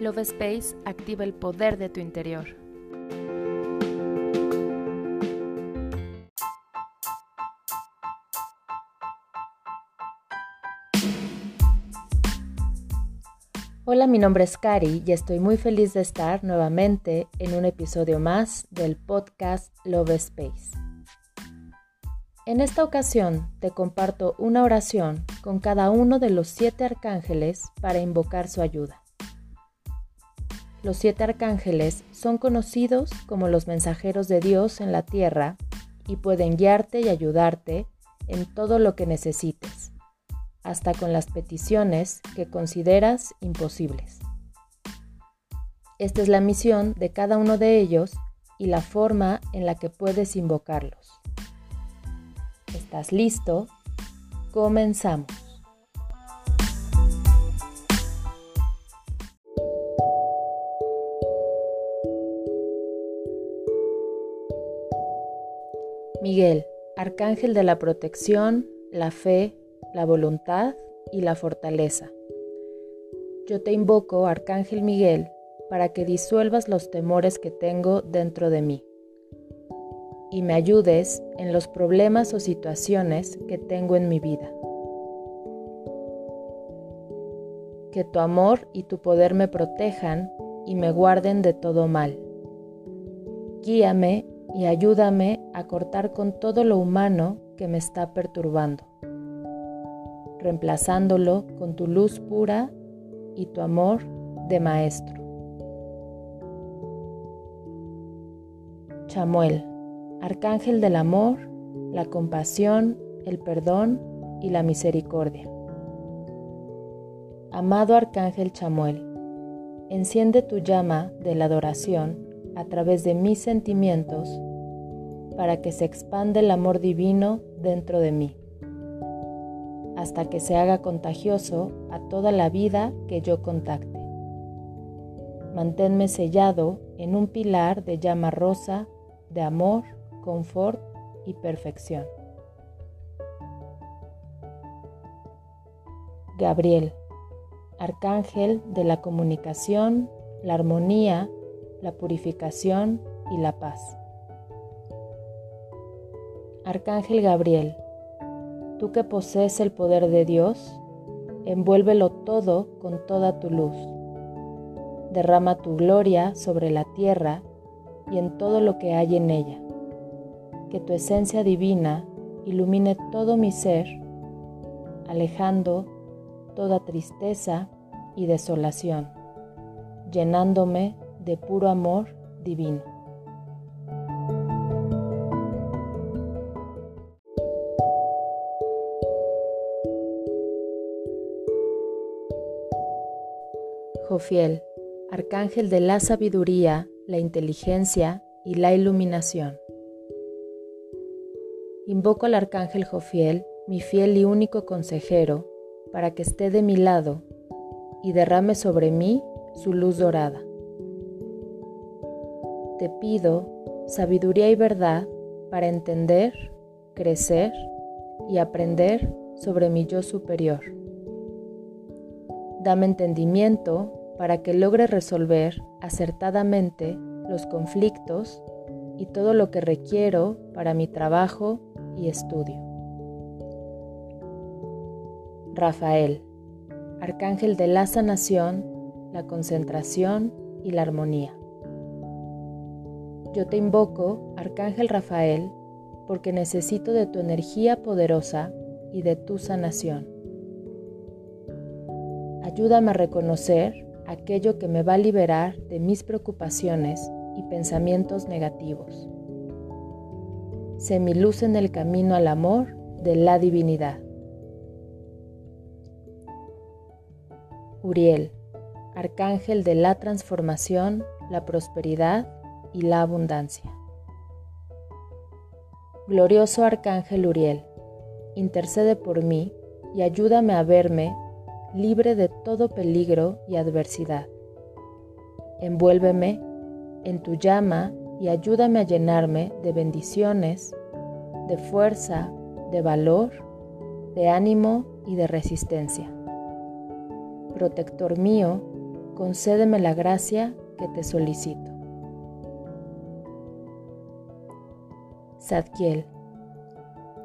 Love Space activa el poder de tu interior. Hola, mi nombre es Cari y estoy muy feliz de estar nuevamente en un episodio más del podcast Love Space. En esta ocasión te comparto una oración con cada uno de los siete arcángeles para invocar su ayuda. Los siete arcángeles son conocidos como los mensajeros de Dios en la tierra y pueden guiarte y ayudarte en todo lo que necesites, hasta con las peticiones que consideras imposibles. Esta es la misión de cada uno de ellos y la forma en la que puedes invocarlos. ¿Estás listo? Comenzamos. Miguel, arcángel de la protección, la fe, la voluntad y la fortaleza. Yo te invoco, arcángel Miguel, para que disuelvas los temores que tengo dentro de mí y me ayudes en los problemas o situaciones que tengo en mi vida. Que tu amor y tu poder me protejan y me guarden de todo mal. Guíame y ayúdame a cortar con todo lo humano que me está perturbando, reemplazándolo con tu luz pura y tu amor de maestro. Chamuel, arcángel del amor, la compasión, el perdón y la misericordia. Amado arcángel Chamuel, enciende tu llama de la adoración a través de mis sentimientos para que se expanda el amor divino dentro de mí, hasta que se haga contagioso a toda la vida que yo contacte. Manténme sellado en un pilar de llama rosa de amor, confort y perfección. Gabriel, arcángel de la comunicación, la armonía, la purificación y la paz. Arcángel Gabriel, tú que posees el poder de Dios, envuélvelo todo con toda tu luz. Derrama tu gloria sobre la tierra y en todo lo que hay en ella. Que tu esencia divina ilumine todo mi ser, alejando toda tristeza y desolación, llenándome de puro amor divino. Jofiel, arcángel de la sabiduría, la inteligencia y la iluminación. Invoco al arcángel Jofiel, mi fiel y único consejero, para que esté de mi lado y derrame sobre mí su luz dorada te pido sabiduría y verdad para entender, crecer y aprender sobre mi yo superior. Dame entendimiento para que logre resolver acertadamente los conflictos y todo lo que requiero para mi trabajo y estudio. Rafael, Arcángel de la sanación, la concentración y la armonía. Yo te invoco, Arcángel Rafael, porque necesito de tu energía poderosa y de tu sanación. Ayúdame a reconocer aquello que me va a liberar de mis preocupaciones y pensamientos negativos. Sé mi luz en el camino al amor de la divinidad. Uriel, Arcángel de la transformación, la prosperidad y la abundancia. Glorioso Arcángel Uriel, intercede por mí y ayúdame a verme libre de todo peligro y adversidad. Envuélveme en tu llama y ayúdame a llenarme de bendiciones, de fuerza, de valor, de ánimo y de resistencia. Protector mío, concédeme la gracia que te solicito. Zadkiel,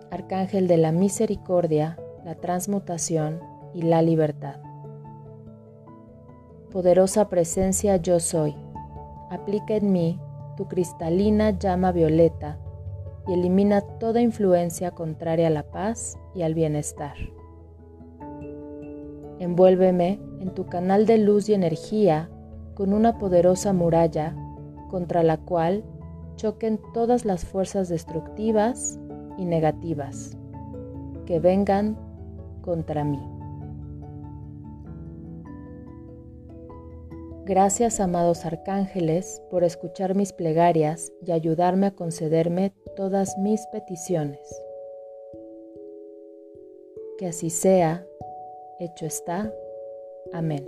Arcángel de la Misericordia, la Transmutación y la Libertad. Poderosa presencia yo soy, aplica en mí tu cristalina llama violeta y elimina toda influencia contraria a la paz y al bienestar. Envuélveme en tu canal de luz y energía con una poderosa muralla contra la cual choquen todas las fuerzas destructivas y negativas que vengan contra mí. Gracias, amados arcángeles, por escuchar mis plegarias y ayudarme a concederme todas mis peticiones. Que así sea, hecho está. Amén.